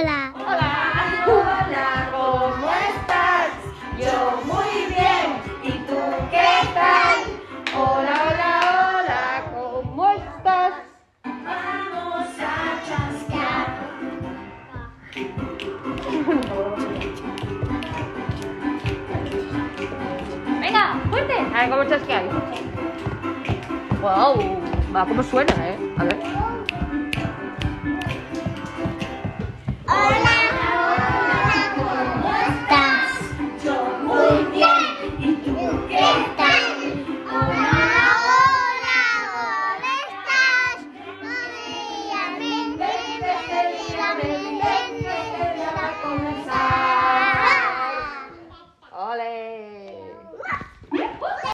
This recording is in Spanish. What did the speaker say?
Hola. Hola. Hola, ¿cómo estás? Yo muy bien. ¿Y tú qué tal? Hola, hola, hola, ¿cómo estás? Vamos a chasquear. Venga, fuerte. A ver cómo chasquean. Wow, va como suena, ¿eh? A ver.